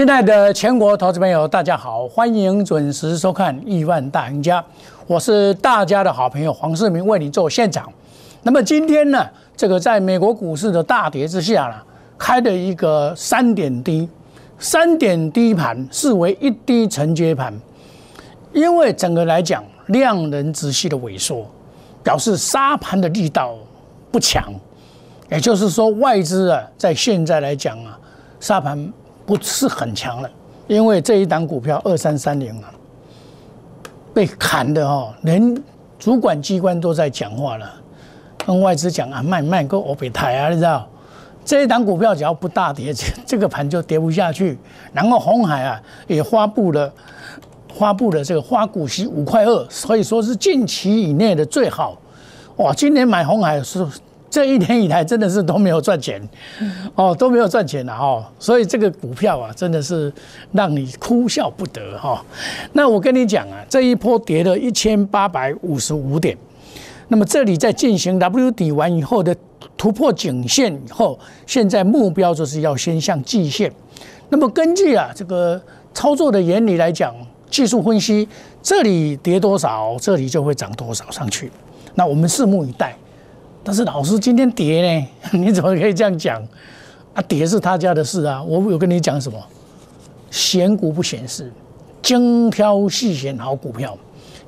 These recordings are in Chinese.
亲爱的全国投资朋友，大家好，欢迎准时收看《亿万大赢家》，我是大家的好朋友黄世明，为你做现场。那么今天呢，这个在美国股市的大跌之下呢，开的一个三点低，三点低盘视为一低承接盘，因为整个来讲量能直系的萎缩，表示杀盘的力道不强，也就是说外资啊，在现在来讲啊，杀盘。不是很强了，因为这一档股票二三三零啊，被砍的哦，连主管机关都在讲话了，跟外资讲啊，卖卖个欧北台啊，你知道？这一档股票只要不大跌，这个盘就跌不下去。然后红海啊也发布了发布了这个花股息五块二，所以说是近期以内的最好。哇，今年买红海是。这一年以来真的是都没有赚钱，哦，都没有赚钱了哦，所以这个股票啊，真的是让你哭笑不得哈。那我跟你讲啊，这一波跌了一千八百五十五点，那么这里在进行 W 底完以后的突破颈线以后，现在目标就是要先向季线。那么根据啊这个操作的原理来讲，技术分析，这里跌多少，这里就会涨多少上去。那我们拭目以待。但是老师今天跌呢？你怎么可以这样讲？啊，跌是他家的事啊！我有跟你讲什么？选股不显示，精挑细选好股票，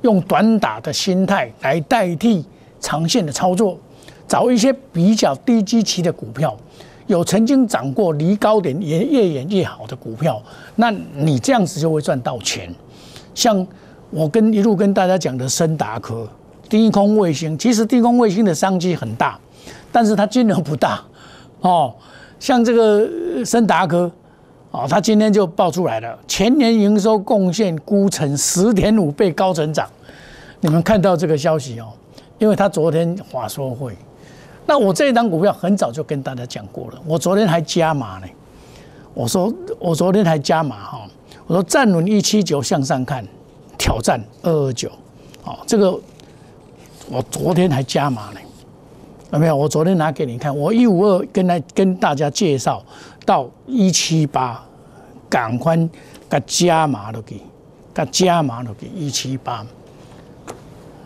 用短打的心态来代替长线的操作，找一些比较低基期的股票，有曾经涨过离高点也越远越好的股票，那你这样子就会赚到钱。像我跟一路跟大家讲的深达科。低空卫星其实低空卫星的商机很大，但是它金额不大哦。像这个森达科哦，它今天就爆出来了，前年营收贡献估成十点五倍高成长。你们看到这个消息哦？因为它昨天华说会，那我这一档股票很早就跟大家讲过了，我昨天还加码呢。我说我昨天还加码哈，我说站稳一七九向上看，挑战二二九，哦，这个。我昨天还加码呢，有没有？我昨天拿给你看，我一五二跟来跟大家介绍到一七八，赶快给加码都给，给加码都给一七八，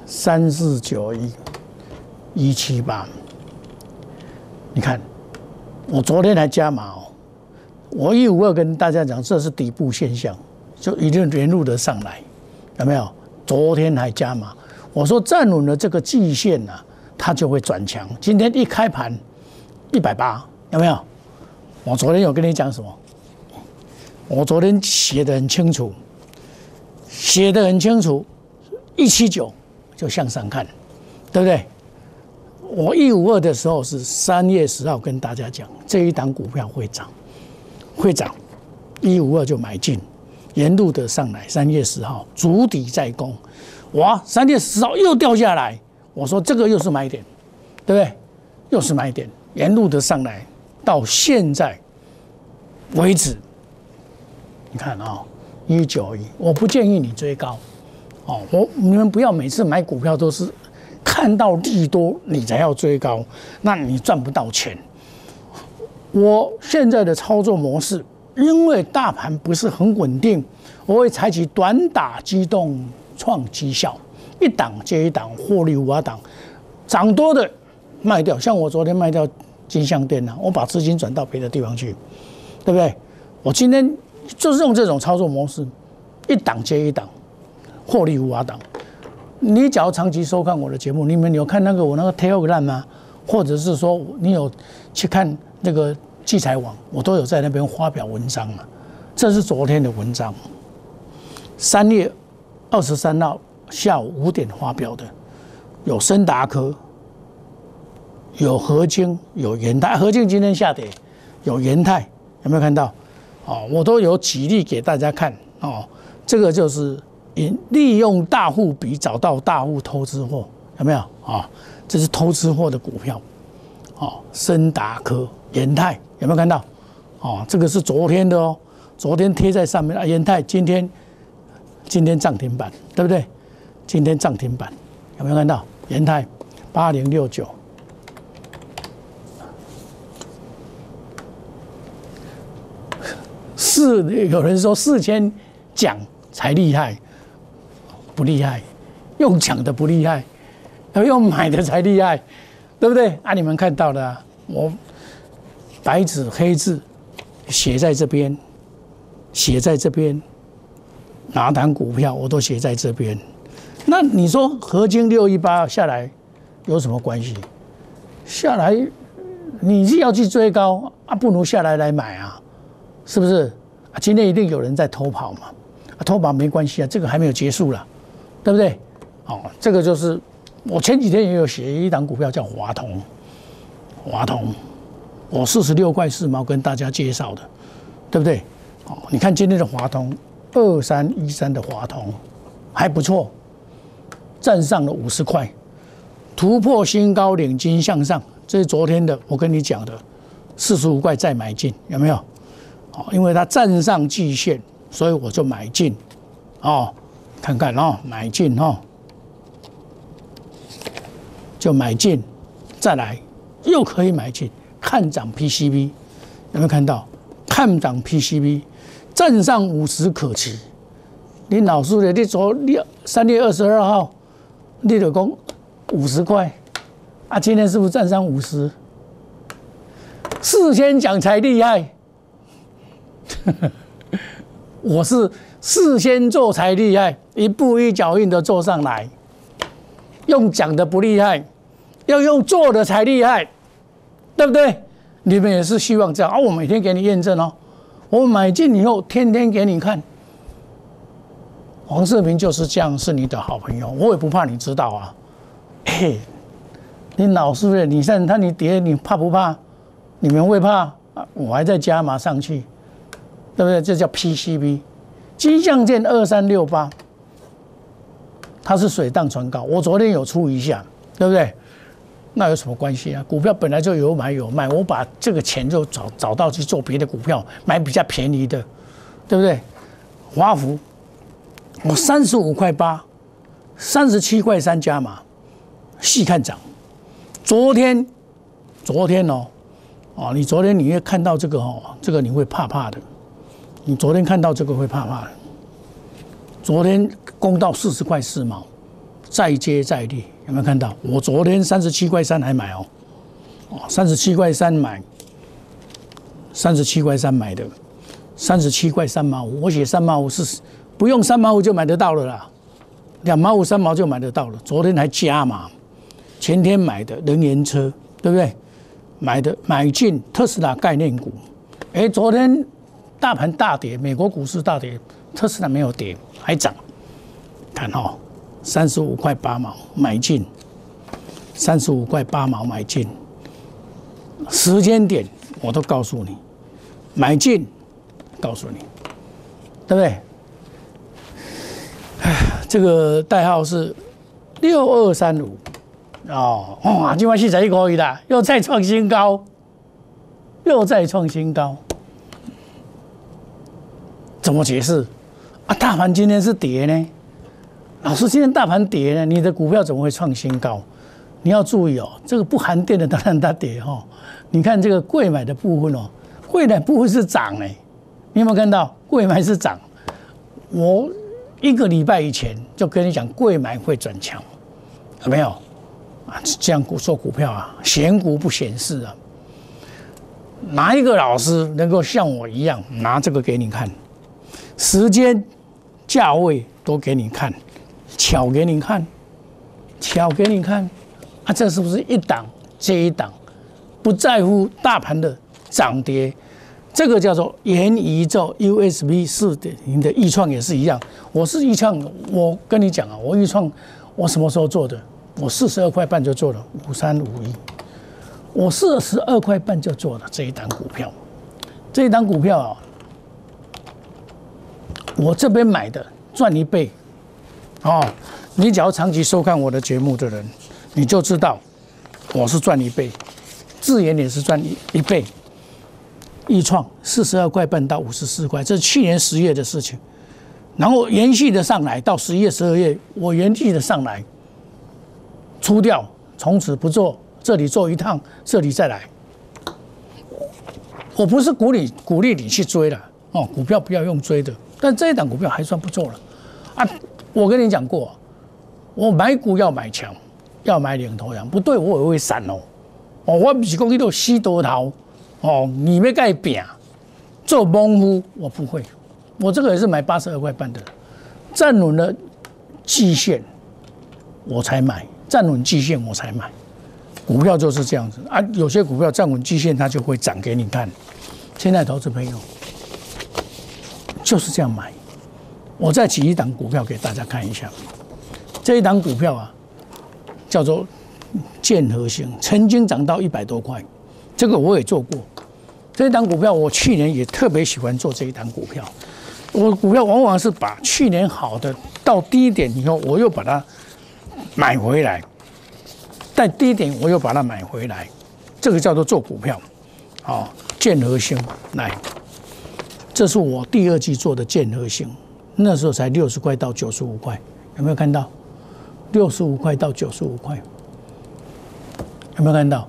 三四九一，一七八，你看，我昨天还加码哦，我一五二跟大家讲，这是底部现象，就一定连路的上来，有没有？昨天还加码。我说站稳了这个季线呢，它就会转强。今天一开盘一百八，有没有？我昨天有跟你讲什么？我昨天写的很清楚，写的很清楚，一七九就向上看，对不对？我一五二的时候是三月十号跟大家讲，这一档股票会涨，会涨，一五二就买进，沿路的上来。三月十号足底在攻。哇，三月十号又掉下来，我说这个又是买点，对不对？又是买点，沿路的上来，到现在为止，你看啊，一九一，我不建议你追高，哦，我你们不要每次买股票都是看到利多你才要追高，那你赚不到钱。我现在的操作模式，因为大盘不是很稳定，我会采取短打机动。创绩效，一档接一档，获利五档，涨多的卖掉。像我昨天卖掉金相店呢，我把资金转到别的地方去，对不对？我今天就是用这种操作模式，一档接一档，获利五档。你只要长期收看我的节目，你们有看那个我那个 Telegram 吗？或者是说你有去看那个器材网，我都有在那边发表文章嘛。这是昨天的文章，三月。二十三号下午五点发表的，有森达科，有合金，有元泰。合金今天下跌，有元泰，有没有看到？哦，我都有举例给大家看哦。这个就是利利用大户比找到大户偷吃货，有没有？啊，这是偷吃货的股票。哦，森达科、元泰有没有看到？哦，这个是昨天的哦，昨天贴在上面啊。元泰今天。今天涨停板，对不对？今天涨停板，有没有看到？延泰八零六九，四有人说四千讲才厉害，不厉害，用讲的不厉害，要用买的才厉害，对不对？啊，你们看到了，我白纸黑字写在这边，写在这边，哪档股票我都写在这边。那你说合金六一八下来有什么关系？下来你是要去追高啊，不如下来来买啊。是不是？今天一定有人在偷跑嘛？啊，偷跑没关系啊，这个还没有结束了，对不对？哦，这个就是我前几天也有写一档股票叫华通，华通，我四十六块四毛跟大家介绍的，对不对？哦，你看今天的华通二三一三的华通还不错，站上了五十块，突破新高，领金向上，这是昨天的我跟你讲的四十五块再买进，有没有？哦因为它站上季线，所以我就买进，哦，看看哦，买进哦，就买进，再来又可以买进，看涨 PCB，有没有看到？看涨 PCB，站上五十可期。你老师的，你昨六三月二十二号，你就讲五十块，啊，今天是不是站上五十？事先讲才厉害。我是事先做才厉害，一步一脚印的做上来。用讲的不厉害，要用做的才厉害，对不对？你们也是希望这样啊？我每天给你验证哦，我买进以后天天给你看。黄世明就是这样，是你的好朋友，我也不怕你知道啊。嘿，你老是你看他你跌，你怕不怕？你们会怕？我还在加码上去。对不对？这叫 PCB，金相剑二三六八，它是水涨船高。我昨天有出一下，对不对？那有什么关系啊？股票本来就有买有卖，我把这个钱就找找到去做别的股票，买比较便宜的，对不对？华福，我三十五块八，三十七块三加码，细看涨。昨天，昨天哦，哦，你昨天你会看到这个哦，这个你会怕怕的。你昨天看到这个会怕怕的。昨天攻到四十块四毛，再接再厉，有没有看到？我昨天三十七块三还买哦，哦，三十七块三买，三十七块三买的，三十七块三毛五，我写三毛五是不用三毛五就买得到了啦，两毛五三毛就买得到了。昨天还加嘛，前天买的能源车，对不对？买的买进特斯拉概念股，哎，昨天。大盘大跌，美国股市大跌，特斯拉没有跌，还涨。看哈，三十五块八毛买进，三十五块八毛买进，时间点我都告诉你，买进，告诉你，对不对？哎，这个代号是六二三五哦，哇，今晚戏才可以的，又再创新高，又再创新高。怎么解释啊？大盘今天是跌呢？老师，今天大盘跌呢？你的股票怎么会创新高？你要注意哦，这个不含电的当然它跌哈。你看这个贵买的部分哦，贵买部分是涨哎，你有没有看到贵买是涨？我一个礼拜以前就跟你讲贵买会转强，有没有啊？这样股做股票啊，选股不显示啊。哪一个老师能够像我一样拿这个给你看？时间、价位都给你看，巧给你看，巧给你看，啊，这是不是一档接一档，不在乎大盘的涨跌？这个叫做元宇宙 USB 四点零的易创也是一样。我是易创，我跟你讲啊，我易创我什么时候做的？我四十二块半就做了五三五一，我四十二块半就做了这一档股票，这一档股票啊。我这边买的赚一倍，哦，你只要长期收看我的节目的人，你就知道我是赚一倍，自研也是赚一一倍。易创四十二块半到五十四块，这是去年十月的事情，然后延续的上来到十一月、十二月，我延续的上来，出掉，从此不做，这里做一趟，这里再来。我不是鼓励鼓励你去追了。哦，股票不要用追的，但这一档股票还算不错了啊。我跟你讲过，我买股要买强，要买领头羊，不对我也会闪哦。哦，我不是讲你都死多头哦，你没盖饼做蒙夫，我不会。我这个也是买八十二块半的，站稳了季线我才买，站稳季线我才买。股票就是这样子啊，有些股票站稳季线它就会涨给你看。现在投资朋友就是这样买。我再举一档股票给大家看一下，这一档股票啊叫做建和兴，曾经涨到一百多块，这个我也做过。这一档股票我去年也特别喜欢做这一档股票。我股票往往是把去年好的到低点以后，我又把它买回来，在低点我又把它买回来，这个叫做做股票。好，建和兴来，这是我第二季做的建和兴，那时候才六十块到九十五块，有没有看到？六十五块到九十五块，有没有看到？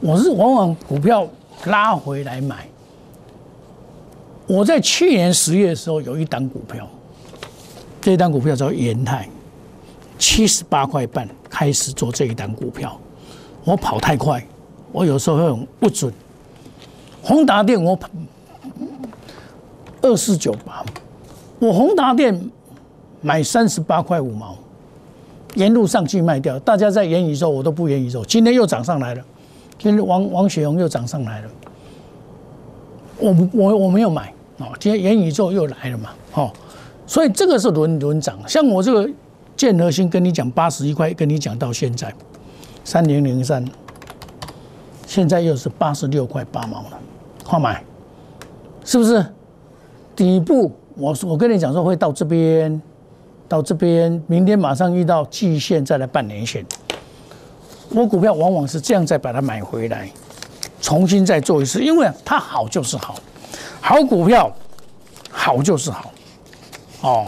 我是往往股票拉回来买。我在去年十月的时候有一档股票，这一档股票叫延泰，七十八块半开始做这一档股票，我跑太快，我有时候会不准。宏达电我二四九八，我宏达电买三十八块五毛，沿路上去卖掉，大家在言语说，我都不言语说，今天又涨上来了，今天王王雪红又涨上来了，我我我没有买。哦，今天元宇宙又来了嘛？哦，所以这个是轮轮涨。像我这个建和新跟你讲八十一块，跟你讲到现在三零零三，现在又是八十六块八毛了，好买，是不是？底部我我跟你讲说会到这边，到这边，明天马上遇到季线再来半年线。我股票往往是这样再把它买回来，重新再做一次，因为它好就是好。好股票，好就是好，哦。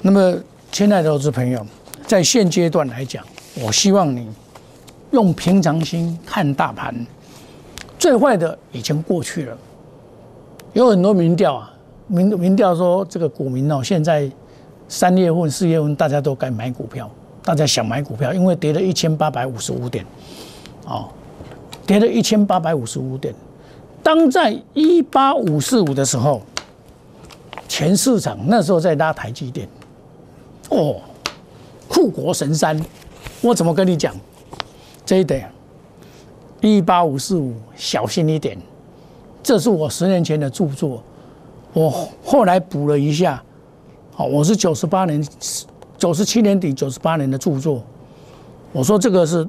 那么，亲爱的投资朋友，在现阶段来讲，我希望你用平常心看大盘。最坏的已经过去了。有很多民调啊，民民调说这个股民哦，现在三月份、四月份大家都该买股票，大家想买股票，因为跌了一千八百五十五点，哦，跌了一千八百五十五点。当在一八五四五的时候，全市场那时候在拉台积电，哦，护国神山，我怎么跟你讲？这一点，一八五四五，小心一点。这是我十年前的著作，我后来补了一下。好，我是九十八年、九十七年底、九十八年的著作。我说这个是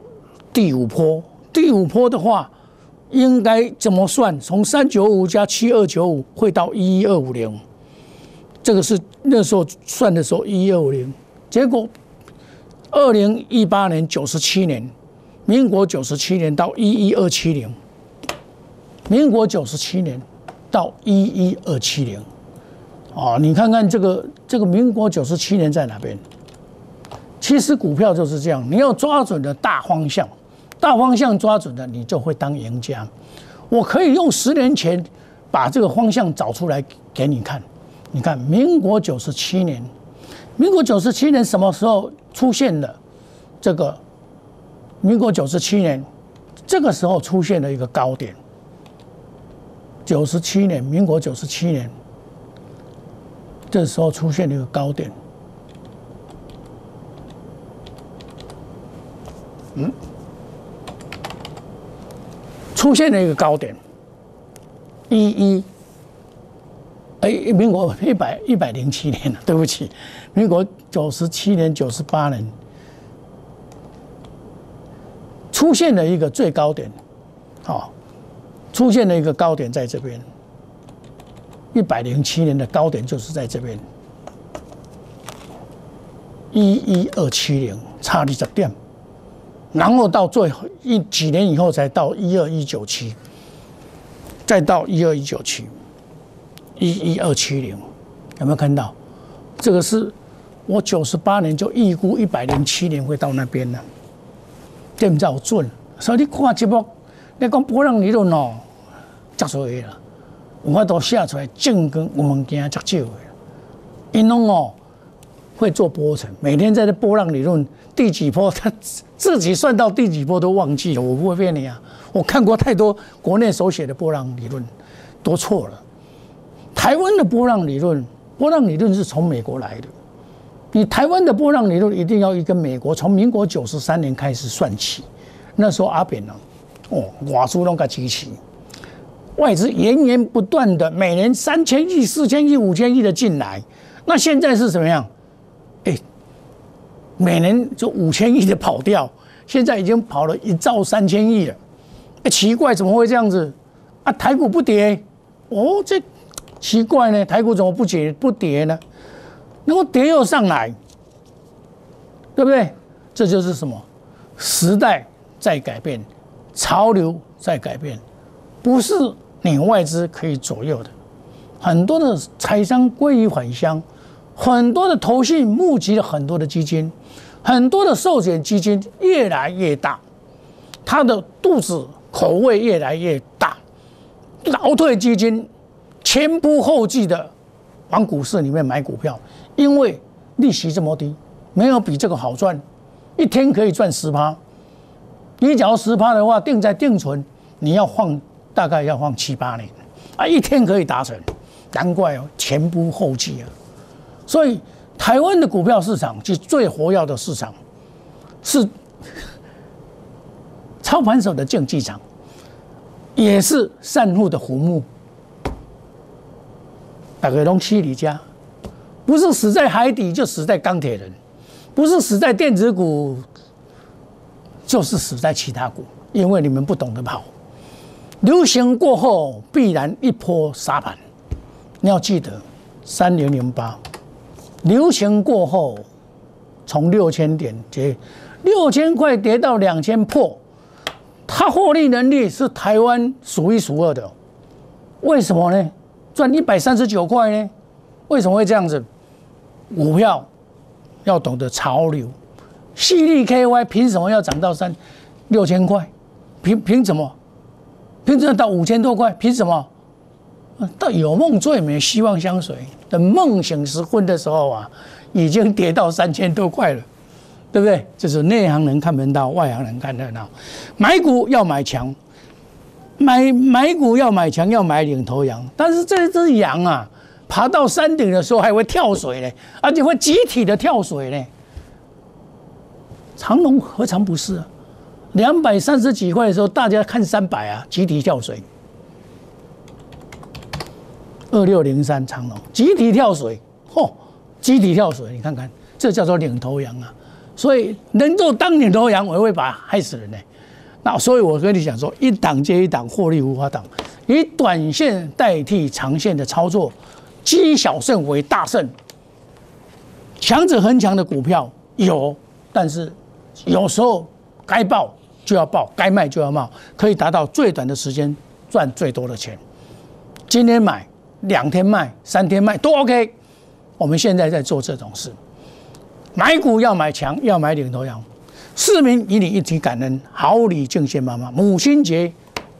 第五波，第五波的话。应该怎么算？从三九五加七二九五会到一一二五零，这个是那时候算的时候一一二五零。结果二零一八年九十七年，民国九十七年到一一二七零，民国九十七年到一一二七零，哦，你看看这个这个民国九十七年在哪边？其实股票就是这样，你要抓准的大方向。大方向抓准了，你就会当赢家。我可以用十年前把这个方向找出来给你看。你看，民国九十七年，民国九十七年什么时候出现的？这个民国九十七年，这个时候出现了一个高点。九十七年，民国九十七年，这时候出现了一个高点。嗯。出现了一个高点，一一，哎，民国一百一百零七年了，对不起，民国九十七年、九十八年，出现了一个最高点，好，出现了一个高点在这边，一百零七年的高点就是在这边，一一二七零，差二十点。然后到最后一几年以后才到一二一九七，再到一二一九七，一一二七零，有没有看到？这个是我九十八年就预估一百零七年会到那边了，对不准？所以你看节目，你讲波浪理论哦，讲错了。有法都下出来，正跟我们今较少的，因拢哦会做波程，每天在这波浪理论第几波，他 自己算到第几波都忘记了。我不会骗你啊，我看过太多国内手写的波浪理论，都错了。台湾的波浪理论，波浪理论是从美国来的。你台湾的波浪理论一定要一个美国，从民国九十三年开始算起，那时候阿扁呢，哦，瓦苏弄个机器。外资源源不断的，每年三千亿、四千亿、五千亿的进来，那现在是什么样？哎，每年就五千亿的跑掉，现在已经跑了一兆三千亿了。哎，奇怪，怎么会这样子？啊，台股不跌，哦，这奇怪呢？台股怎么不跌不跌呢？然后跌又上来，对不对？这就是什么？时代在改变，潮流在改变，不是。你外资可以左右的，很多的财商归于返乡，很多的投信募集了很多的基金，很多的寿险基金越来越大，它的肚子口味越来越大，劳退基金前仆后继的往股市里面买股票，因为利息这么低，没有比这个好赚，一天可以赚十趴，你假如十趴的话，定在定存，你要放。大概要放七八年啊，一天可以达成，难怪哦，前仆后继啊。所以台湾的股票市场是最活跃的市场，是操盘手的竞技场，也是散户的坟墓。大概龙七里家，不是死在海底，就死在钢铁人；不是死在电子股，就是死在其他股，因为你们不懂得跑。流行过后必然一波杀盘，你要记得，三零零八，流行过后从六千点跌，六千块跌到两千破，它获利能力是台湾数一数二的，为什么呢？赚一百三十九块呢？为什么会这样子？股票要懂得潮流，细粒 KY 凭什么要涨到三六千块？凭凭什么？凭什么到五千多块？凭什么？到有梦最美，希望相随。等梦醒时分的时候啊，已经跌到三千多块了，对不对？这是内行人看门道，外行人看热闹。买股要买强，买买股要买强，要买领头羊。但是这只羊啊，爬到山顶的时候还会跳水呢，而且会集体的跳水呢。长龙何尝不是啊？两百三十几块的时候，大家看三百啊，集体跳水。二六零三长龙集体跳水，嚯，集体跳水，你看看，这叫做领头羊啊！所以能够当领头羊，我会把害死人呢。那所以我跟你讲说，一档接一档，获利无法挡，以短线代替长线的操作，积小胜为大胜。强者恒强的股票有，但是有时候该爆。就要报，该卖就要卖，可以达到最短的时间赚最多的钱。今天买，两天卖，三天卖都 OK。我们现在在做这种事，买股要买强，要买领头羊。市民以你一起感恩，好礼敬献妈妈。母亲节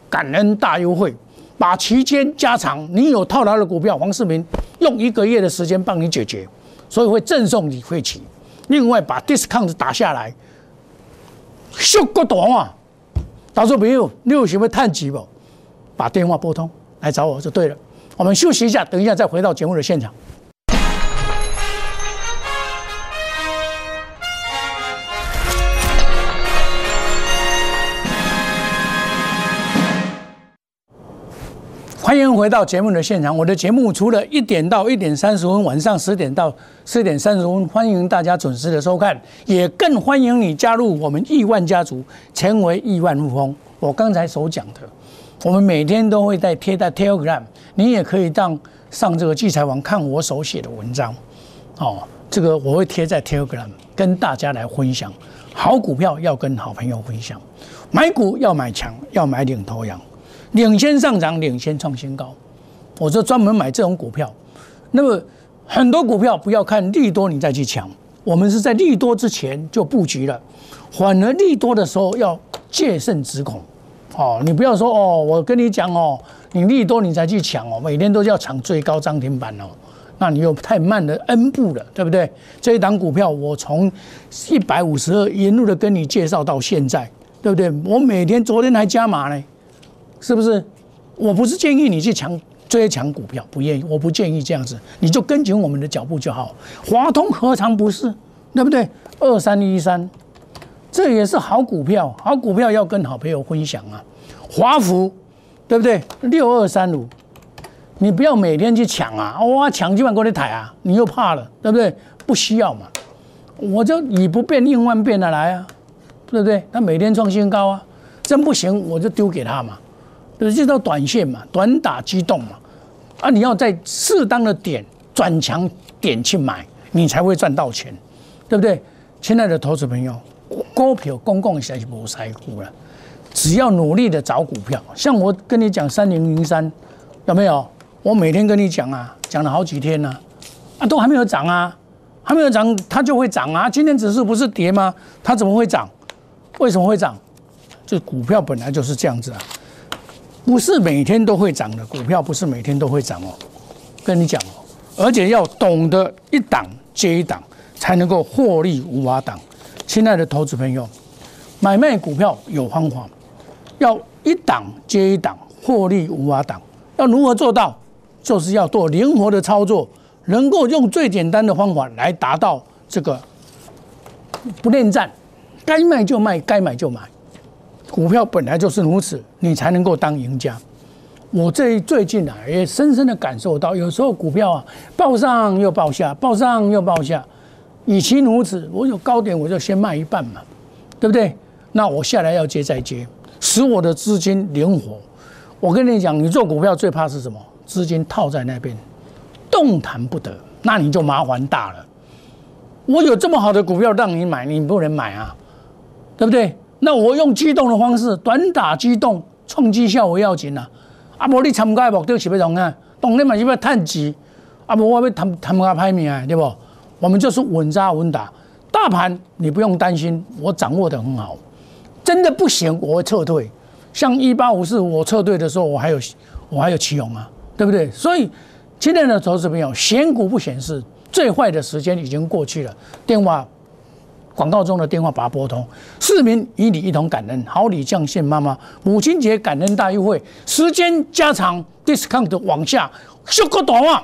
感恩大优惠，把期间加长。你有套牢的股票，黄世明用一个月的时间帮你解决，所以会赠送你会期。另外把 discount 打下来。效果大啊！到时候朋友，你有什么探急不？把电话拨通来找我就对了。我们休息一下，等一下再回到节目的现场。欢迎回到节目的现场。我的节目除了一点到一点三十分，晚上十点到十点三十分，欢迎大家准时的收看，也更欢迎你加入我们亿万家族，成为亿万富翁。我刚才所讲的，我们每天都会在贴在 Telegram，你也可以当上这个聚财网看我手写的文章。哦，这个我会贴在 Telegram，跟大家来分享。好股票要跟好朋友分享，买股要买强，要买领头羊。领先上涨，领先创新高，我就专门买这种股票。那么很多股票不要看利多你再去抢，我们是在利多之前就布局了，反而利多的时候要戒慎止恐，哦，你不要说哦，我跟你讲哦，你利多你才去抢哦，每天都要抢最高涨停板哦，那你又太慢了 N 步了，对不对？这一档股票我从一百五十二一路的跟你介绍到现在，对不对？我每天昨天还加码呢，是不是？我不是建议你去抢追抢股票，不愿意，我不建议这样子，你就跟紧我们的脚步就好。华通何尝不是，对不对？二三一三。这也是好股票，好股票要跟好朋友分享啊。华福，对不对？六二三五，你不要每天去抢啊！哇，抢几万过来抬啊，你又怕了，对不对？不需要嘛，我就以不变应万变的来啊，对不对？他每天创新高啊，真不行我就丢给他嘛，对，这叫短线嘛，短打机动嘛。啊，你要在适当的点转强点去买，你才会赚到钱，对不对？亲爱的投资朋友。股票公共是无财富了，只要努力的找股票，像我跟你讲三零零三，有没有？我每天跟你讲啊，讲了好几天呢，啊，都还没有涨啊，还没有涨，它就会涨啊。今天指数不是跌吗？它怎么会涨？为什么会涨？这股票本来就是这样子啊，不是每天都会涨的股票，不是每天都会涨哦。跟你讲哦，而且要懂得一档接一档，才能够获利无瓦挡。亲爱的投资朋友，买卖股票有方法，要一档接一档，获利无瓦挡。要如何做到？就是要做灵活的操作，能够用最简单的方法来达到这个不恋战，该卖就卖，该买就买。股票本来就是如此，你才能够当赢家。我这最近啊，也深深的感受到，有时候股票啊，报上又报下，报上又报下。与其如此，我有高点我就先卖一半嘛，对不对？那我下来要接再接，使我的资金灵活。我跟你讲，你做股票最怕是什么？资金套在那边，动弹不得，那你就麻烦大了。我有这么好的股票让你买，你不能买啊，对不对？那我用机动的方式，短打机动，冲击效果要紧啊。啊，无你参加的目的是要怎啊？当然嘛是要探钱，啊，无我要参参加排名啊，对不？我们就是稳扎稳打，大盘你不用担心，我掌握的很好。真的不行，我会撤退。像一八五四，我撤退的时候，我还有我还有启勇啊，对不对？所以今天的投资朋友，选股不显示，最坏的时间已经过去了。电话广告中的电话把它拨通。市民与你一同感恩，好礼降线妈妈，母亲节感恩大优惠，时间加长，discount 往下，小个短啊！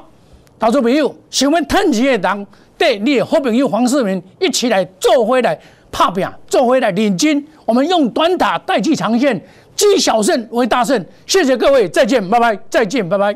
投资朋友想要趁钱的人。对，你的好朋友黄世明一起来做回来拍拼，做回来领金。我们用短打代替长线，积小胜为大胜。谢谢各位，再见，拜拜，再见，拜拜。